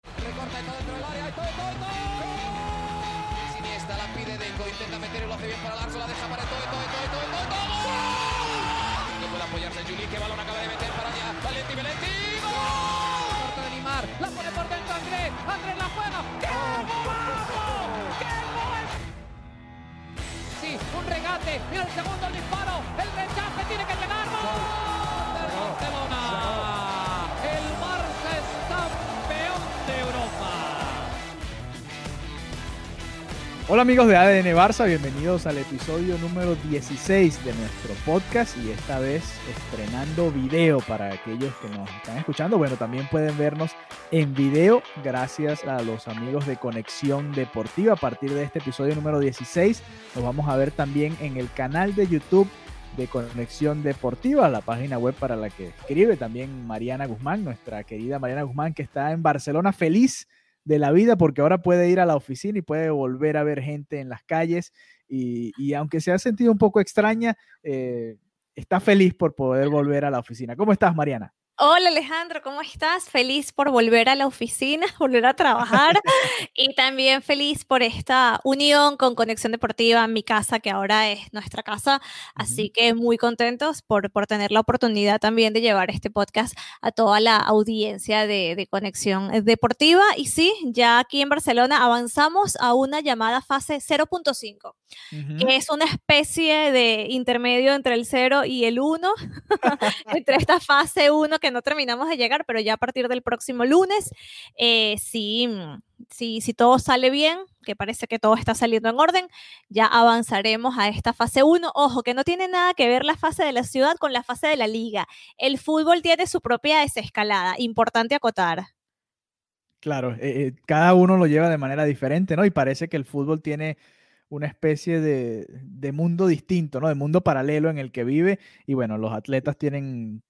Recorta y todo dentro del área. y todo, todo, todo. Siniestra la pide Deco. Intenta meter y lo hace bien para Larso. La deja para todo, todo, todo, todo, todo, todo. ¡Gol! Que puede apoyarse Juli. Que balón acaba de meter para allá. Valenti, Valenti. ¡Gol! Corta de Neymar. La pone por dentro Andrés. Andrés la juega. ¡Qué golazo! ¡Qué gol! Sí, un regate. Mira el segundo el disparo. El rechace tiene que llegar. ¡Gol! Del Barcelona. Hola amigos de ADN Barça, bienvenidos al episodio número 16 de nuestro podcast y esta vez estrenando video para aquellos que nos están escuchando. Bueno, también pueden vernos en video gracias a los amigos de Conexión Deportiva. A partir de este episodio número 16 nos vamos a ver también en el canal de YouTube de Conexión Deportiva, la página web para la que escribe también Mariana Guzmán, nuestra querida Mariana Guzmán que está en Barcelona feliz de la vida porque ahora puede ir a la oficina y puede volver a ver gente en las calles y, y aunque se ha sentido un poco extraña, eh, está feliz por poder volver a la oficina. ¿Cómo estás, Mariana? Hola Alejandro, ¿cómo estás? Feliz por volver a la oficina, volver a trabajar y también feliz por esta unión con Conexión Deportiva, mi casa, que ahora es nuestra casa. Así que muy contentos por, por tener la oportunidad también de llevar este podcast a toda la audiencia de, de Conexión Deportiva. Y sí, ya aquí en Barcelona avanzamos a una llamada fase 0.5, que es una especie de intermedio entre el 0 y el 1, entre esta fase 1 que no terminamos de llegar, pero ya a partir del próximo lunes, eh, si, si, si todo sale bien, que parece que todo está saliendo en orden, ya avanzaremos a esta fase 1. Ojo, que no tiene nada que ver la fase de la ciudad con la fase de la liga. El fútbol tiene su propia desescalada, importante acotar. Claro, eh, eh, cada uno lo lleva de manera diferente, ¿no? Y parece que el fútbol tiene una especie de, de, mundo distinto, ¿no? De mundo paralelo en el que vive. Y bueno, los atletas tienen,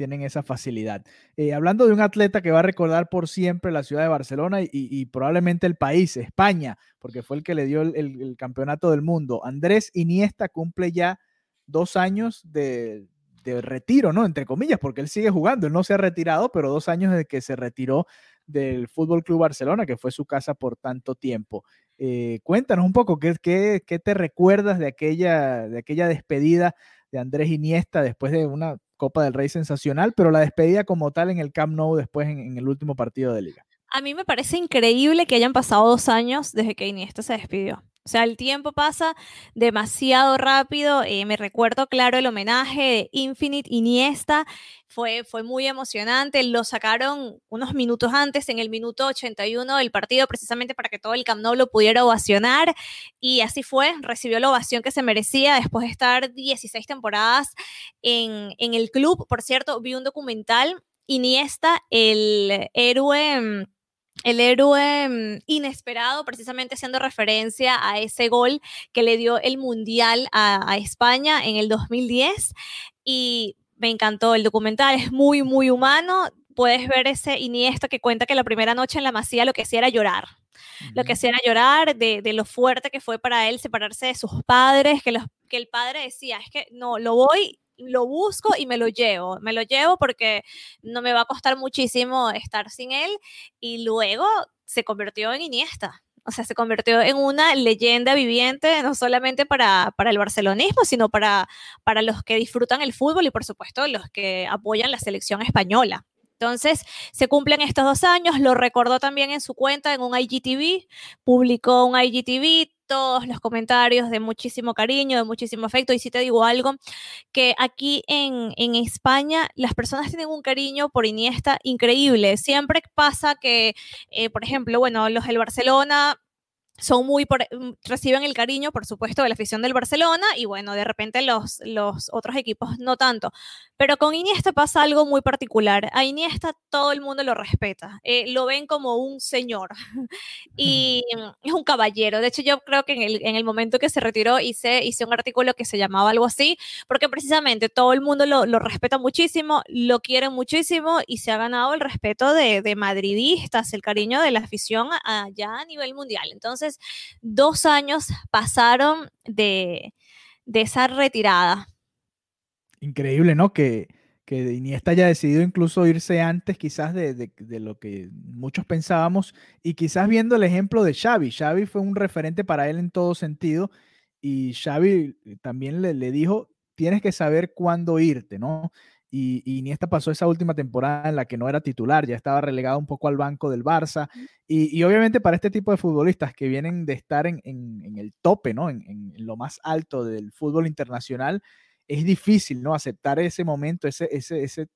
tienen esa facilidad. Eh, hablando de un atleta que va a recordar por siempre la ciudad de Barcelona y, probablemente el país, España, porque fue el que le dio el, campeonato del mundo. Andrés Iniesta cumple ya dos años de, retiro, ¿no? Entre comillas, porque él sigue jugando, él no se ha retirado, pero dos años desde que se retiró del Fútbol Club Barcelona, que fue su casa por tanto tiempo. Eh, cuéntanos un poco, ¿qué, te recuerdas de aquella despedida de Andrés Iniesta después de una Copa del Rey sensacional, pero la despedida como tal en el Camp Nou después en, el último partido de liga. A mí me parece increíble que hayan pasado dos años desde que Iniesta se despidió. O sea, el tiempo pasa demasiado rápido. Eh, me recuerdo, claro, el homenaje de Infinite Iniesta. Fue, fue muy emocionante. Lo sacaron unos minutos antes, en el minuto 81 del partido, precisamente para que todo el Camp Nou lo pudiera ovacionar. Y así fue. Recibió la ovación que se merecía después de estar 16 temporadas en, en el club. Por cierto, vi un documental. Iniesta, el héroe el héroe inesperado, precisamente haciendo referencia a ese gol que le dio el Mundial a, a, España en el 2010. Y me encantó el documental, es muy, muy humano. Puedes ver ese Iniesta que cuenta que la primera noche en la Masía lo que hacía era llorar. Uh -huh. Lo que hacía era llorar de, de, lo fuerte que fue para él separarse de sus padres, que, los, que el padre decía, es que no, lo voy lo busco y me lo llevo. Me lo llevo porque no me va a costar muchísimo estar sin él. Y luego se convirtió en Iniesta. O sea, se convirtió en una leyenda viviente, no solamente para, para el barcelonismo, sino para, para los que disfrutan el fútbol y, por supuesto, los que apoyan la selección española. Entonces, se cumplen estos dos años, lo recordó también en su cuenta en un IGTV, publicó un IGTV, todos los comentarios de muchísimo cariño, de muchísimo afecto. Y si te digo algo, que aquí en, en España las personas tienen un cariño por Iniesta increíble. Siempre pasa que, eh, por ejemplo, bueno, los del Barcelona son muy mm, reciben el cariño, por supuesto, de la afición del Barcelona y bueno, de repente los, los otros equipos no tanto. Pero con Iniesta pasa algo muy particular. A Iniesta todo el mundo lo respeta, eh, lo ven como un señor y es un caballero. De hecho, yo creo que en el, en el momento que se retiró hice, hice un artículo que se llamaba algo así, porque precisamente todo el mundo lo, lo respeta muchísimo, lo quiere muchísimo y se ha ganado el respeto de, de madridistas, el cariño de la afición allá a nivel mundial. Entonces, dos años pasaron de, esa retirada. Increíble, ¿no? Que, que Iniesta haya decidido incluso irse antes quizás de, lo que muchos pensábamos y quizás viendo el ejemplo de Xavi. Xavi fue un referente para él en todo sentido y Xavi también le, le dijo, tienes que saber cuándo irte, ¿no? Y, y, Iniesta pasó esa última temporada en la que no era titular, ya estaba relegado un poco al banco del Barça. Y, obviamente para este tipo de futbolistas que vienen de estar en, el tope, ¿no? En, lo más alto del fútbol internacional, es difícil, ¿no? Aceptar ese momento, ese, ese, ese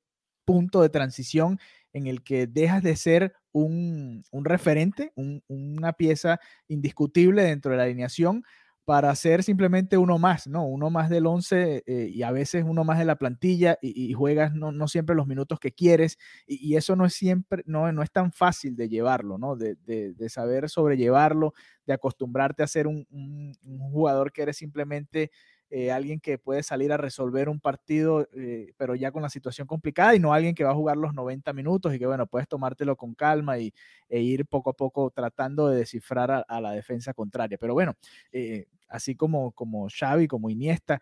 punto de transición en el que dejas de ser un, referente, una pieza indiscutible dentro de la alineación para ser simplemente uno más, ¿no? Uno más del 11 eh, y a veces uno más de la plantilla y, juegas no, no, siempre los minutos que quieres y, eso no es siempre, no, no es tan fácil de llevarlo, ¿no? De, de, saber sobrellevarlo, de acostumbrarte a ser un jugador que eres simplemente eh, alguien que puede salir a resolver un partido, eh, pero ya con la situación complicada y no alguien que va a jugar los 90 minutos y que, bueno, puedes tomártelo con calma y, e ir poco a poco tratando de descifrar a, la defensa contraria. Pero bueno, eh, así como, como Xavi, como Iniesta,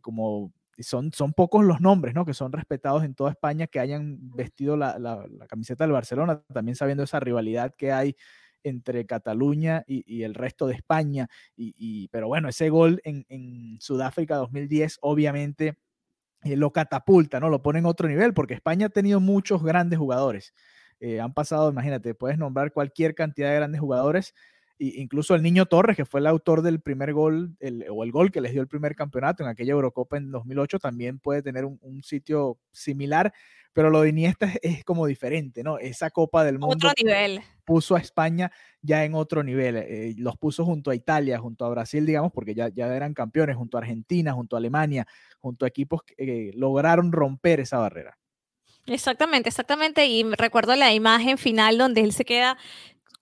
como son, son pocos los nombres, ¿no? Que son respetados en toda España que hayan vestido la, la, la, camiseta del Barcelona, también sabiendo esa rivalidad que hay entre Cataluña y, el resto de España. Y, pero bueno, ese gol en, Sudáfrica 2010 obviamente eh, lo catapulta, ¿no? Lo pone en otro nivel, porque España ha tenido muchos grandes jugadores. Eh, han pasado, imagínate, puedes nombrar cualquier cantidad de grandes jugadores, incluso el niño Torres, que fue el autor del primer gol, o el gol que les dio el primer campeonato en aquella Eurocopa en 2008, también puede tener un, un sitio similar pero lo de Iniesta es, como diferente, ¿no? Esa Copa del Mundo otro nivel. puso a España ya en otro nivel, eh, los puso junto a Italia, junto a Brasil, digamos, porque ya, ya eran campeones, junto a Argentina, junto a Alemania, junto a equipos que eh, lograron romper esa barrera. Exactamente, exactamente. Y recuerdo la imagen final donde él se queda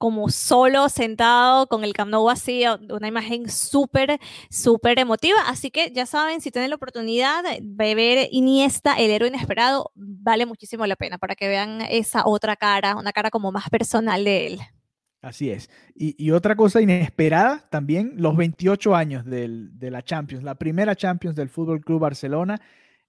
como solo sentado con el Camp Nou vacío, una imagen súper, súper emotiva. Así que ya saben, si tienen la oportunidad de ver Iniesta, el héroe inesperado, vale muchísimo la pena para que vean esa otra cara, una cara como más personal de él. Así es. Y, otra cosa inesperada también, los 28 años del, de la Champions, la primera Champions del Fútbol Club Barcelona,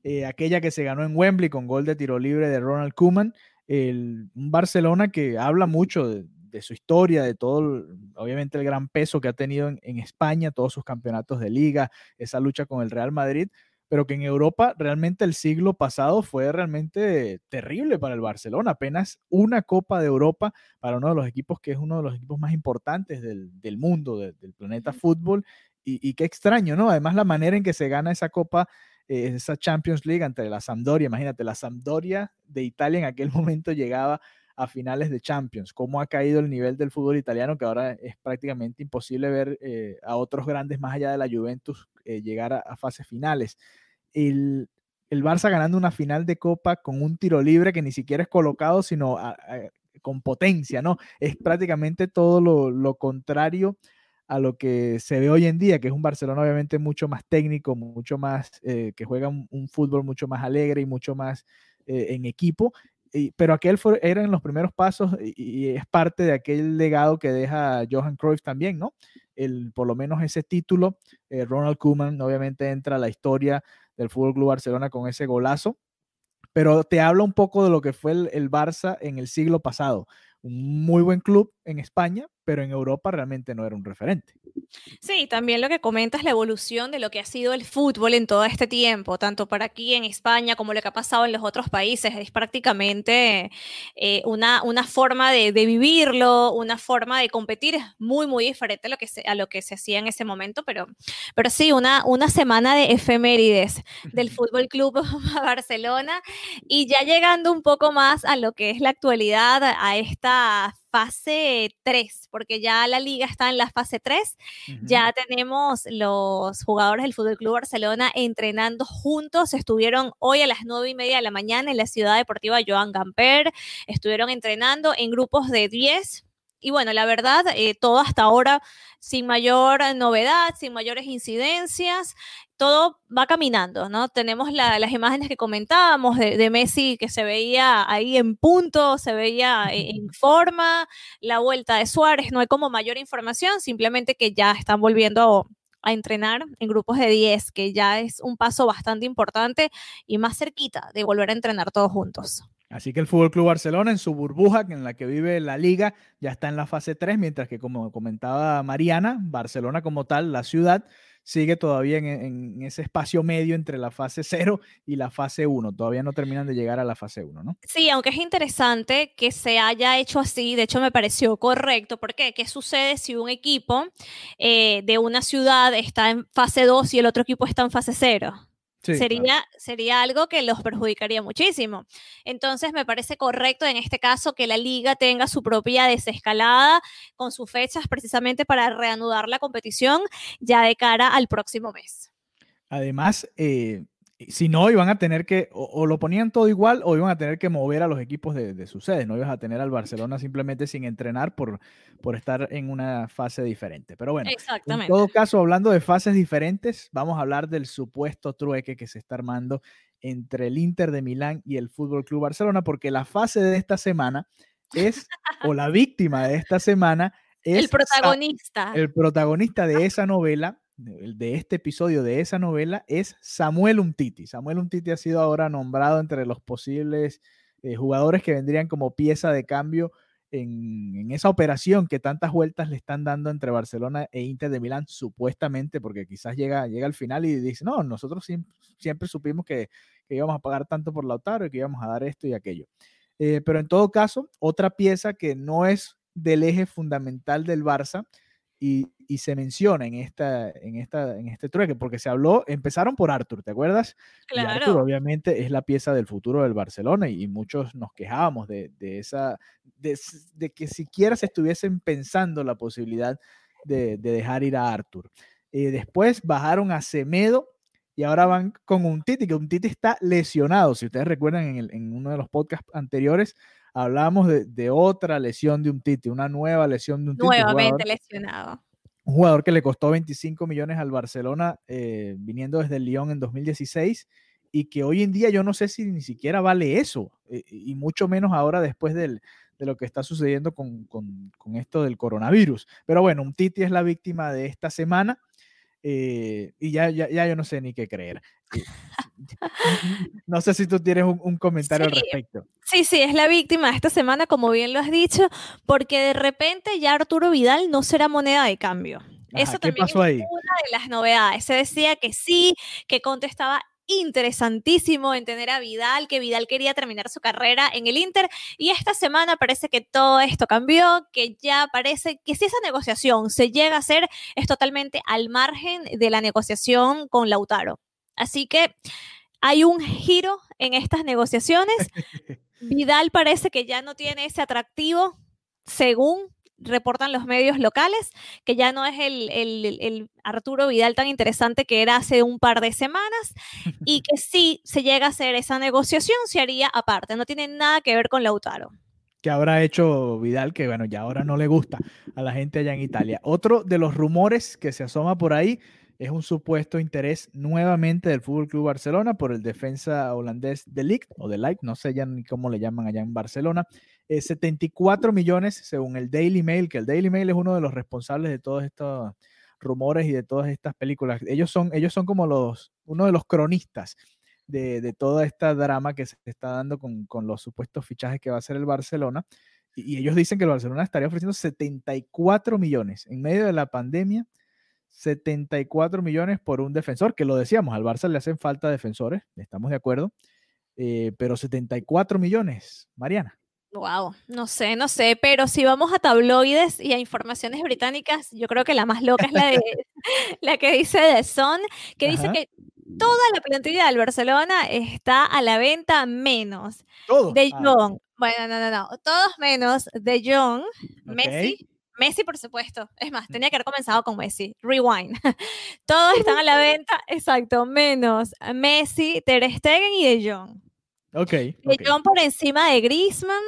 eh, aquella que se ganó en Wembley con gol de tiro libre de Ronald Koeman, un Barcelona que habla mucho de, de su historia, de todo, obviamente el gran peso que ha tenido en, España, todos sus campeonatos de liga, esa lucha con el Real Madrid, pero que en Europa realmente el siglo pasado fue realmente terrible para el Barcelona, apenas una Copa de Europa para uno de los equipos que es uno de los equipos más importantes del, mundo, del planeta fútbol, y, qué extraño, ¿no? Además la manera en que se gana esa Copa eh, esa Champions League ante la Sampdoria. Imagínate, la Sampdoria de Italia en aquel momento llegaba a finales de Champions, cómo ha caído el nivel del fútbol italiano, que ahora es prácticamente imposible ver eh, a otros grandes más allá de la Juventus eh, llegar a, fases finales. El, el, Barça ganando una final de Copa con un tiro libre que ni siquiera es colocado, sino con potencia, ¿no? Es prácticamente todo lo, contrario a lo que se ve hoy en día, que es un Barcelona obviamente mucho más técnico, mucho más, eh, que juega un, fútbol mucho más alegre y mucho más en equipo, pero aquel fue, eran los primeros pasos y, es parte de aquel legado que deja Johan Cruyff también, ¿no? El, por lo menos ese título, eh, Ronald Koeman obviamente entra a la historia del Fútbol Club Barcelona con ese golazo, pero te habla un poco de lo que fue el Barça en el siglo pasado. Un muy buen club en España, pero en Europa realmente no era un referente. Sí, también lo que comenta es la evolución de lo que ha sido el fútbol en todo este tiempo, tanto para aquí en España como lo que ha pasado en los otros países. Es prácticamente eh, una, una forma de, vivirlo, una forma de competir. Muy, muy diferente a lo que se, a lo que se hacía en ese momento, pero, pero sí, una, una semana de efemérides del Fútbol Club Barcelona. Y ya llegando un poco más a lo que es la actualidad, a esta fase 3, porque ya la liga está en la fase 3. Ya tenemos los jugadores del Fútbol Club Barcelona entrenando juntos. Estuvieron hoy a las 9 y media de la mañana en la ciudad deportiva Joan Gamper. Estuvieron entrenando en grupos de 10 y bueno, la verdad, eh, todo hasta ahora sin mayor novedad, sin mayores incidencias, todo va caminando, ¿no? Tenemos las imágenes que comentábamos de, Messi que se veía ahí en punto, se veía e, en, forma, la vuelta de Suárez, no hay como mayor información, simplemente que ya están volviendo a entrenar en grupos de 10, que ya es un paso bastante importante y más cerquita de volver a entrenar todos juntos. Así que el Fútbol Club Barcelona en su burbuja en la que vive la liga ya está en la fase 3, mientras que como comentaba Mariana, Barcelona como tal, la ciudad, sigue todavía en, ese espacio medio entre la fase 0 y la fase 1. Todavía no terminan de llegar a la fase 1, ¿no? Sí, aunque es interesante que se haya hecho así, de hecho me pareció correcto. ¿Por qué? ¿Qué sucede si un equipo eh, de una ciudad está en fase 2 y el otro equipo está en fase 0? Sería, sería algo que los perjudicaría muchísimo. Entonces, me parece correcto en este caso que la liga tenga su propia desescalada con sus fechas precisamente para reanudar la competición ya de cara al próximo mes. Además, eh, si no, iban a tener que, o, lo ponían todo igual, o iban a tener que mover a los equipos de, de sus sedes. No ibas a tener al Barcelona simplemente sin entrenar por, por estar en una fase diferente. Pero bueno, en todo caso, hablando de fases diferentes, vamos a hablar del supuesto trueque que se está armando entre el Inter de Milán y el Fútbol Club Barcelona, porque la fase de esta semana es, o la víctima de esta semana es. El protagonista. El protagonista de esa novela de este episodio de esa novela es Samuel Umtiti. Samuel Umtiti ha sido ahora nombrado entre los posibles eh, jugadores que vendrían como pieza de cambio en, esa operación que tantas vueltas le están dando entre Barcelona e Inter de Milán, supuestamente, porque quizás llega, llega al final y dice, no, nosotros siempre, supimos que, íbamos a pagar tanto por Lautaro y que íbamos a dar esto y aquello. Eh, pero en todo caso, otra pieza que no es del eje fundamental del Barça, y, se menciona en, esta, en, esta, en este trueque, porque se habló, empezaron por Arthur, ¿te acuerdas? Claro. Y Arthur obviamente es la pieza del futuro del Barcelona y, muchos nos quejábamos de, esa, de, que siquiera se estuviesen pensando la posibilidad de, dejar ir a Arthur. Eh, después bajaron a Semedo y ahora van con un Titi, que un Titi está lesionado. Si ustedes recuerdan en, en uno de los podcasts anteriores, hablábamos de, otra lesión de un Titi, una nueva lesión de un Titi. Nuevamente lesionado. Un jugador que le costó 25 millones al Barcelona eh, viniendo desde el Lyon en 2016 y que hoy en día yo no sé si ni siquiera vale eso, eh, y mucho menos ahora después del, de lo que está sucediendo con, con, con, esto del coronavirus. Pero bueno, un Titi es la víctima de esta semana eh, y ya, ya, ya, yo no sé ni qué creer. no sé si tú tienes un, comentario al respecto. Sí, sí, es la víctima esta semana, como bien lo has dicho, porque de repente ya Arturo Vidal no será moneda de cambio. Eso también es una de las novedades. Se decía que sí, que contestaba interesantísimo en tener a Vidal, que Vidal quería terminar su carrera en el Inter y esta semana parece que todo esto cambió, que ya parece que si esa negociación se llega a hacer es totalmente al margen de la negociación con Lautaro. Así que hay un giro en estas negociaciones. Vidal parece que ya no tiene ese atractivo según reportan los medios locales, que ya no es el, Arturo Vidal tan interesante que era hace un par de semanas y que si se llega a hacer esa negociación, se haría aparte, no tiene nada que ver con Lautaro. Que habrá hecho Vidal, que bueno, ya ahora no le gusta a la gente allá en Italia. Otro de los rumores que se asoma por ahí es un supuesto interés nuevamente del Fútbol Club Barcelona por el defensa holandés de Ligt o de Light, no sé ya ni cómo le llaman allá en Barcelona. 74 millones según el Daily Mail, que el Daily Mail es uno de los responsables de todos estos rumores y de todas estas películas. Ellos son, ellos son como los, uno de los cronistas de, toda esta drama que se está dando con, los supuestos fichajes que va a hacer el Barcelona. Y, y ellos dicen que el Barcelona estaría ofreciendo 74 millones en medio de la pandemia 74 millones por un defensor, que lo decíamos, al Barça le hacen falta defensores, estamos de acuerdo, eh, pero 74 millones, Mariana. Wow, no sé, no sé, pero si vamos a tabloides y a informaciones británicas, yo creo que la más loca es la, de, la que dice The Sun, que dice que toda la plantilla del Barcelona está a la venta menos. De ah, Jong, Bueno, no, no, no. Todos menos De Jong, Messi. Messi, por supuesto. Es más, Mm. tenía que haber comenzado con Messi. Rewind. Todos están a la venta, exacto, menos Messi, Ter Stegen y De Jong. Ok. De ok. Jong por encima de Griezmann,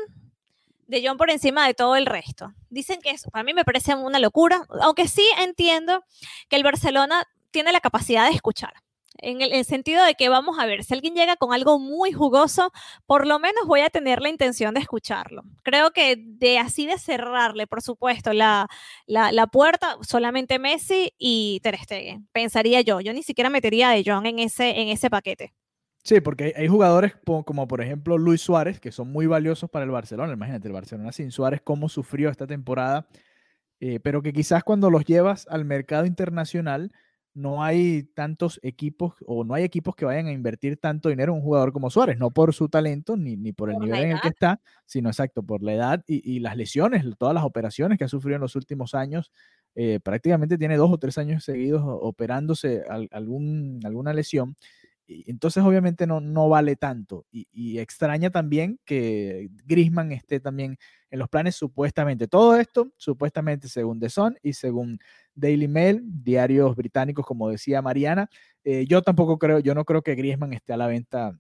De Jong por encima de todo el resto. Dicen que eso, para mí me parece una locura, aunque sí entiendo que el Barcelona tiene la capacidad de escuchar. En el, en el sentido de que vamos a ver, si alguien llega con algo muy jugoso, por lo menos voy a tener la intención de escucharlo. Creo que de así de cerrarle, por supuesto, la, la, la puerta, solamente Messi y Ter Stegen, pensaría yo. Yo ni siquiera metería a De Jong en ese, en ese paquete. Sí, porque hay, hay jugadores como por ejemplo Luis Suárez, que son muy valiosos para el Barcelona. Imagínate, el Barcelona sin Suárez, cómo sufrió esta temporada, eh, pero que quizás cuando los llevas al mercado internacional no hay tantos equipos o no hay equipos que vayan a invertir tanto dinero en un jugador como Suárez, no por su talento ni, ni por el Por nivel en el que está, sino exacto, por la edad y, y las lesiones, todas las operaciones que ha sufrido en los últimos años. eh, prácticamente tiene dos o tres años seguidos operándose al- algún, alguna lesión. Y entonces obviamente no, no vale tanto. Y, y extraña también que Griezmann esté también en los planes supuestamente. Todo esto supuestamente según The Sun y según Daily Mail, diarios británicos como decía Mariana. Eh, yo tampoco creo, yo no creo que Griezmann esté a la venta.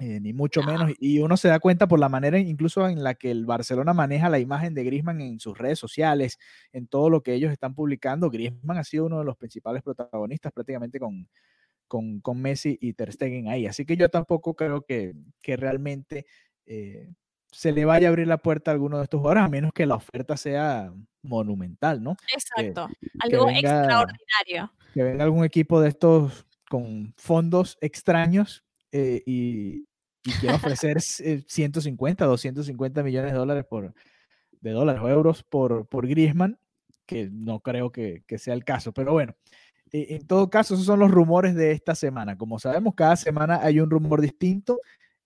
eh, ni mucho menos, y uno se da cuenta por la manera incluso en la que el Barcelona maneja la imagen de Griezmann en sus redes sociales, en todo lo que ellos están publicando. Griezmann ha sido uno de los principales protagonistas prácticamente con, con, con Messi y Ter Stegen ahí. Así que yo tampoco creo que, que realmente eh, se le vaya a abrir la puerta a alguno de estos jugadores, a menos que la oferta sea monumental, ¿no? Exacto. Algo venga- extraordinario. Que venga algún equipo de estos con fondos extraños eh, y, y quiera ofrecer eh, 150, 250 millones de dólares por de dólares o euros por, por Griezmann, que no creo que, que sea el caso. Pero bueno, eh, en todo caso, esos son los rumores de esta semana. Como sabemos, cada semana hay un rumor distinto.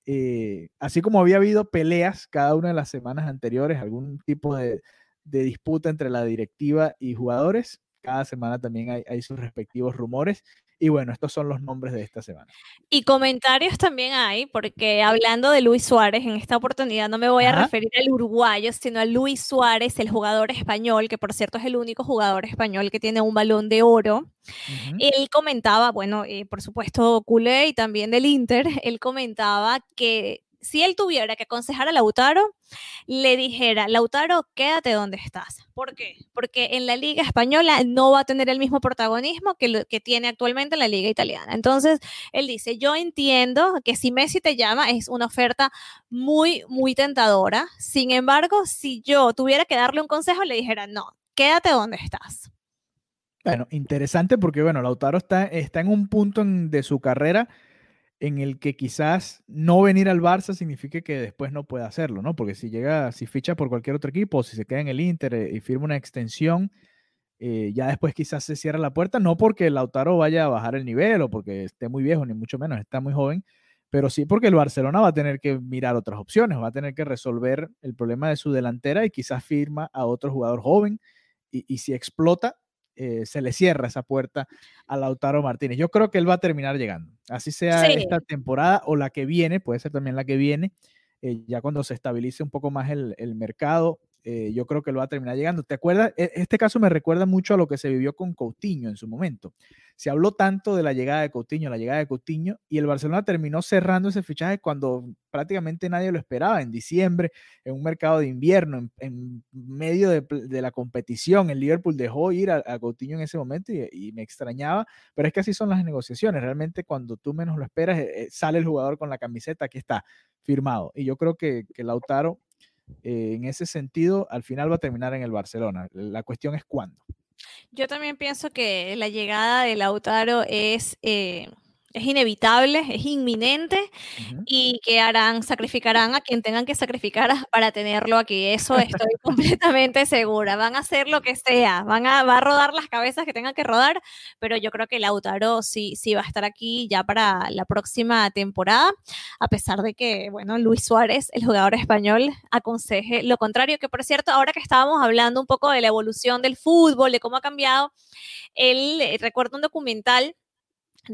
eh, así como había habido peleas cada una de las semanas anteriores, algún tipo de, disputa entre la directiva y jugadores, cada semana también hay sus respectivos rumores. Y bueno, estos son los nombres de esta semana. Y comentarios también hay, porque hablando de Luis Suárez, en esta oportunidad no me voy a Ajá. referir al uruguayo, sino a Luis Suárez, el jugador español, que por cierto es el único jugador español que tiene un balón de oro. Ujú. Él comentaba, bueno, eh, por supuesto, culé y también del Inter, él comentaba que si él tuviera que aconsejar a Lautaro, le dijera, Lautaro, quédate donde estás. ¿Por qué? Porque en la Liga Española no va a tener el mismo protagonismo que, tiene actualmente en la Liga Italiana. Entonces, él dice, yo entiendo que si Messi te llama es una oferta muy, muy tentadora. Sin embargo, si yo tuviera que darle un consejo, le dijera, no, quédate donde estás. Bueno, interesante porque, bueno, Lautaro está, está en un punto de su carrera en el que quizás no venir al Barça signifique que después no pueda hacerlo, ¿no? Porque si llega, si ficha por cualquier otro equipo, si se queda en el Inter eh, y firma una extensión, eh, ya después quizás se cierra la puerta, no porque Lautaro vaya a bajar el nivel o porque esté muy viejo, ni mucho menos, está muy joven, pero sí porque el Barcelona va a tener que mirar otras opciones, va a tener que resolver el problema de su delantera y quizás firma a otro jugador joven y si explota, eh, se le cierra esa puerta a Lautaro Martínez. Yo creo que él va a terminar llegando, así sea Sí. esta temporada o la que viene, puede ser también la que viene, eh, ya cuando se estabilice un poco más el, el mercado, eh, yo creo que él va a terminar llegando. ¿Te acuerdas? E- Este caso me recuerda mucho a lo que se vivió con Coutinho en su momento. Se habló tanto de la llegada de Coutinho, la llegada de Coutinho, y el Barcelona terminó cerrando ese fichaje cuando prácticamente nadie lo esperaba, en diciembre, en un mercado de invierno, en, en medio de, de la competición. El Liverpool dejó ir a, a Coutinho en ese momento y, y me extrañaba, pero es que así son las negociaciones. Realmente cuando tú menos lo esperas, eh, eh, sale el jugador con la camiseta, aquí está, firmado. Y yo creo que, que Lautaro, eh, en ese sentido, al final va a terminar en el Barcelona. La cuestión es cuándo. Yo también pienso que la llegada de Lautaro es, eh, es inevitable, es inminente y que harán, sacrificarán a quien tengan que sacrificar para tenerlo aquí. Eso estoy completamente segura. Van a hacer lo que sea, van a, va a rodar las cabezas que tengan que rodar, pero yo creo que Lautaro sí, sí va a estar aquí ya para la próxima temporada, a pesar de que, bueno, Luis Suárez, el jugador español, aconseje lo contrario, que por cierto, ahora que estábamos hablando un poco de la evolución del fútbol, de cómo ha cambiado, él, eh, recuerdo un documental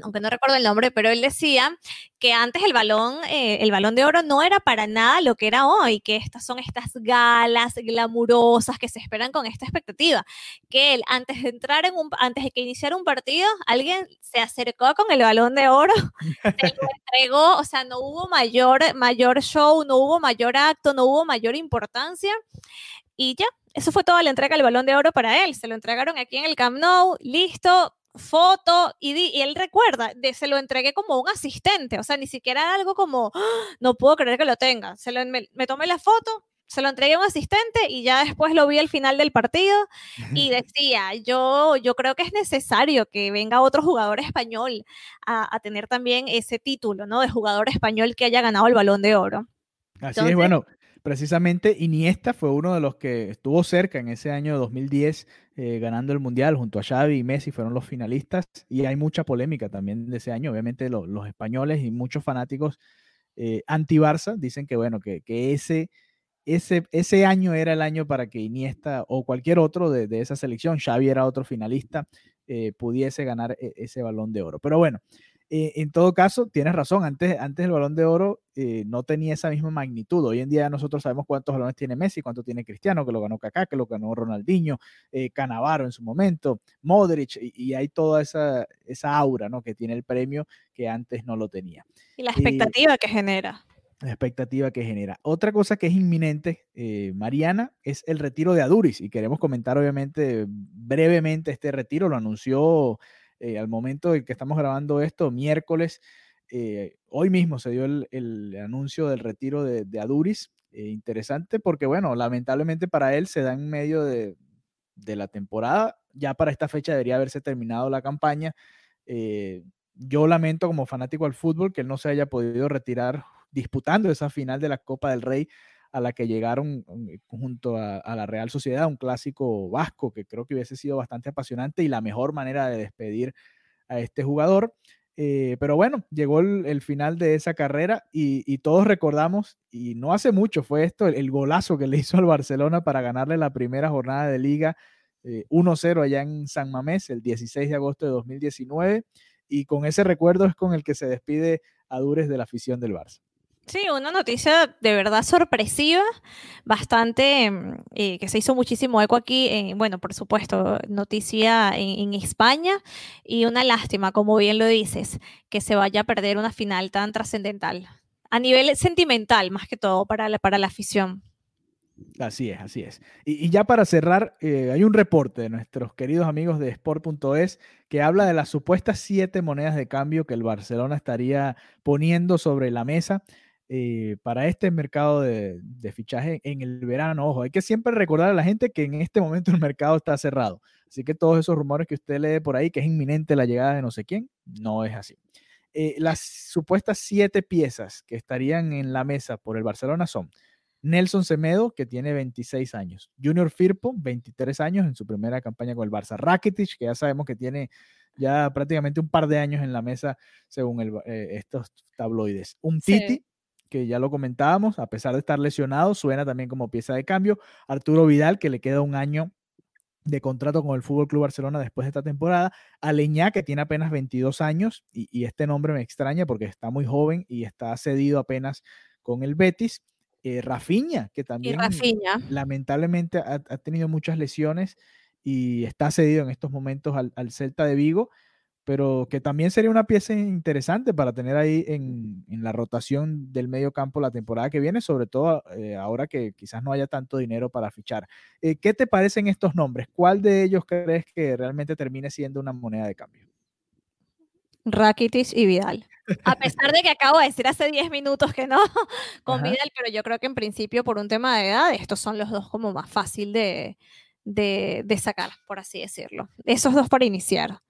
aunque no recuerdo el nombre, pero él decía que antes el balón, eh, el balón de oro no era para nada lo que era hoy, que estas son estas galas glamurosas que se esperan con esta expectativa. Que él, antes de entrar en un, antes de que iniciara un partido, alguien se acercó con el balón de oro, se lo entregó, o sea, no hubo mayor, mayor show, no hubo mayor acto, no hubo mayor importancia. Y ya, eso fue toda la entrega del balón de oro para él. Se lo entregaron aquí en el Camp Nou, listo, foto y, él recuerda, de, se lo entregué como un asistente, o sea, ni siquiera algo como, ¡Ah! no puedo creer que lo tenga. Se lo, me, tomé la foto, se lo entregué a un asistente y ya después lo vi al final del partido y decía, yo, yo creo que es necesario que venga otro jugador español a, tener también ese título, ¿no? De jugador español que haya ganado el balón de oro. Así es, bueno, precisamente Iniesta fue uno de los que estuvo cerca en ese año 2010 eh, ganando el Mundial junto a Xavi y Messi fueron los finalistas y hay mucha polémica también de ese año. Obviamente los españoles y muchos fanáticos eh, anti-Barça dicen que bueno, que, ese, ese, ese año era el año para que Iniesta o cualquier otro de, esa selección, Xavi era otro finalista, eh, pudiese ganar ese balón de oro. Pero bueno, eh, en todo caso, tienes razón, antes, antes el balón de oro eh, no tenía esa misma magnitud. Hoy en día nosotros sabemos cuántos balones tiene Messi, cuánto tiene Cristiano, que lo ganó Kaká, que lo ganó Ronaldinho, eh, Canavaro en su momento, Modric, y, hay toda esa, esa aura ¿no? que tiene el premio que antes no lo tenía. Y la expectativa que genera. La expectativa que genera. Otra cosa que es inminente, Mariana, es el retiro de Aduris, y queremos comentar obviamente brevemente este retiro, lo anunció eh, al momento en que estamos grabando esto, miércoles, eh, hoy mismo se dio el, anuncio del retiro de, Aduris. Eh, interesante porque, bueno, lamentablemente para él se da en medio de, la temporada. Ya para esta fecha debería haberse terminado la campaña. yo lamento como fanático al fútbol que él no se haya podido retirar disputando esa final de la Copa del Rey a la que llegaron eh, junto a, la Real Sociedad, un clásico vasco que creo que hubiese sido bastante apasionante y la mejor manera de despedir a este jugador. Eh, pero bueno, llegó el, final de esa carrera y, todos recordamos, y no hace mucho fue esto, el, golazo que le hizo al Barcelona para ganarle la primera jornada de liga 1-0 eh, allá en San Mamés el 16 de agosto de 2019. Y con ese recuerdo es con el que se despide a Dures de la afición del Barça. Sí, una noticia de verdad sorpresiva, bastante, mm, eh, que se hizo muchísimo eco aquí, bueno, por supuesto, noticia en, España y una lástima, como bien lo dices, que se vaya a perder una final tan trascendental, a nivel sentimental más que todo para la, para la afición. Así es, así es. Y, ya para cerrar, eh, hay un reporte de nuestros queridos amigos de Sport.es que habla de las supuestas siete monedas de cambio que el Barcelona estaría poniendo sobre la mesa eh, para este mercado de, fichaje en el verano. Ojo, hay que siempre recordar a la gente que en este momento el mercado está cerrado. Así que todos esos rumores que usted lee por ahí, que es inminente la llegada de no sé quién, no es así. Eh, las supuestas siete piezas que estarían en la mesa por el Barcelona son Nelson Semedo, que tiene 26 años, Junior Firpo, 23 años en su primera campaña con el Barça, Rakitic, que ya sabemos que tiene ya prácticamente un par de años en la mesa según eh, estos tabloides. Un Titi, que ya lo comentábamos, a pesar de estar lesionado, suena también como pieza de cambio. Arturo Vidal, que le queda un año de contrato con el Fútbol Club Barcelona después de esta temporada. Aleñá, que tiene apenas 22 años, y, este nombre me extraña porque está muy joven y está cedido apenas con el Betis. Eh, Rafinha, que también lamentablemente ha, tenido muchas lesiones y está cedido en estos momentos al, al Celta de Vigo pero que también sería una pieza interesante para tener ahí en, la rotación del medio campo la temporada que viene, sobre todo eh, ahora que quizás no haya tanto dinero para fichar. Eh, ¿Qué te parecen estos nombres? ¿Cuál de ellos crees que realmente termine siendo una moneda de cambio? Rakitic y Vidal. A pesar de que acabo de decir hace 10 minutos que no con Vidal, pero yo creo que en principio por un tema de edad, estos son los dos como más fácil de, de sacar, por así decirlo. Esos dos para iniciar.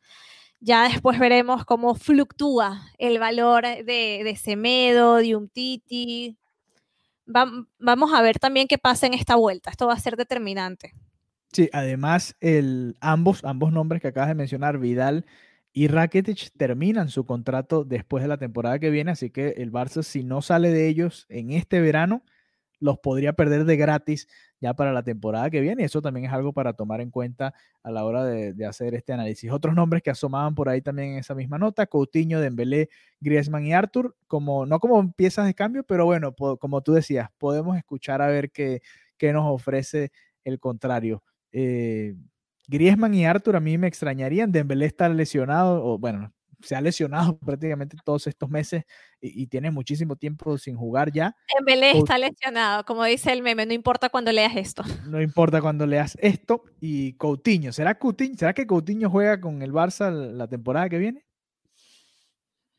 Ya después veremos cómo fluctúa el valor de, de Semedo, de Umtiti. vamos a ver también qué pasa en esta vuelta. Esto va a ser determinante. Sí, además, el, ambos, ambos nombres que acabas de mencionar, Vidal y Rakitic, terminan su contrato después de la temporada que viene, así que el Barça, si no sale de ellos en este verano, los podría perder de gratis ya para la temporada que viene. Eso también es algo para tomar en cuenta a la hora de, hacer este análisis. Otros nombres que asomaban por ahí también en esa misma nota, Coutinho, Dembélé, Griezmann y Arthur, como, no como piezas de cambio, pero bueno, como tú decías, podemos escuchar a ver qué, qué nos ofrece el contrario. Eh, Griezmann y Arthur a mí me extrañarían. Dembélé está lesionado, o bueno, se ha lesionado prácticamente todos estos meses y, tiene muchísimo tiempo sin jugar ya. Dembélé está lesionado, como dice el meme, no importa cuando leas esto. No importa cuando leas esto. Y Coutinho, ¿será, Coutinho, ¿será que Coutinho juega con el Barça la temporada que viene?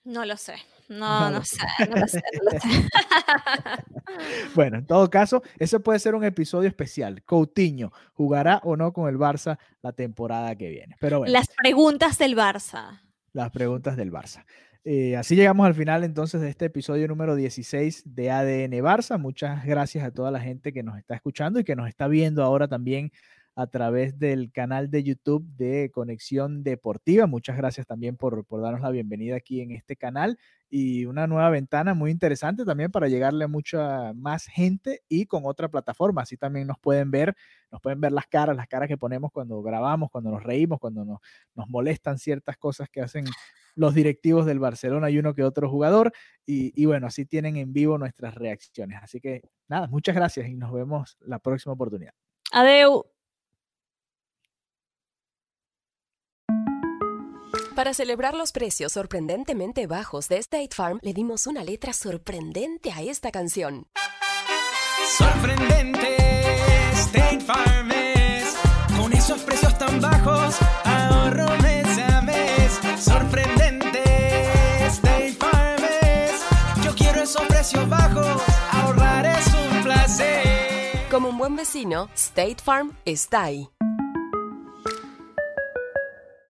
No lo sé. No, no, sé, no lo sé, no lo sé. bueno, en todo caso, ese puede ser un episodio especial. Coutinho, ¿jugará o no con el Barça la temporada que viene? Pero Las preguntas del Barça. Las preguntas del Barça. Eh, así llegamos al final entonces de este episodio número 16 de ADN Barça. Muchas gracias a toda la gente que nos está escuchando y que nos está viendo ahora también a través del canal de YouTube de Conexión Deportiva. Muchas gracias también por, por darnos la bienvenida aquí en este canal y una nueva ventana muy interesante también para llegarle a mucha más gente y con otra plataforma. Así también nos pueden ver, nos pueden ver las caras, las caras que ponemos cuando grabamos, cuando nos reímos, cuando nos, nos molestan ciertas cosas que hacen los directivos del Barcelona y uno que otro jugador. Y, y, bueno, así tienen en vivo nuestras reacciones. Así que nada, muchas gracias y nos vemos la próxima oportunidad. Adeu. Para celebrar los precios sorprendentemente bajos de State Farm, le dimos una letra sorprendente a esta canción. Sorprendente, buen vecino, State Farm está ahí.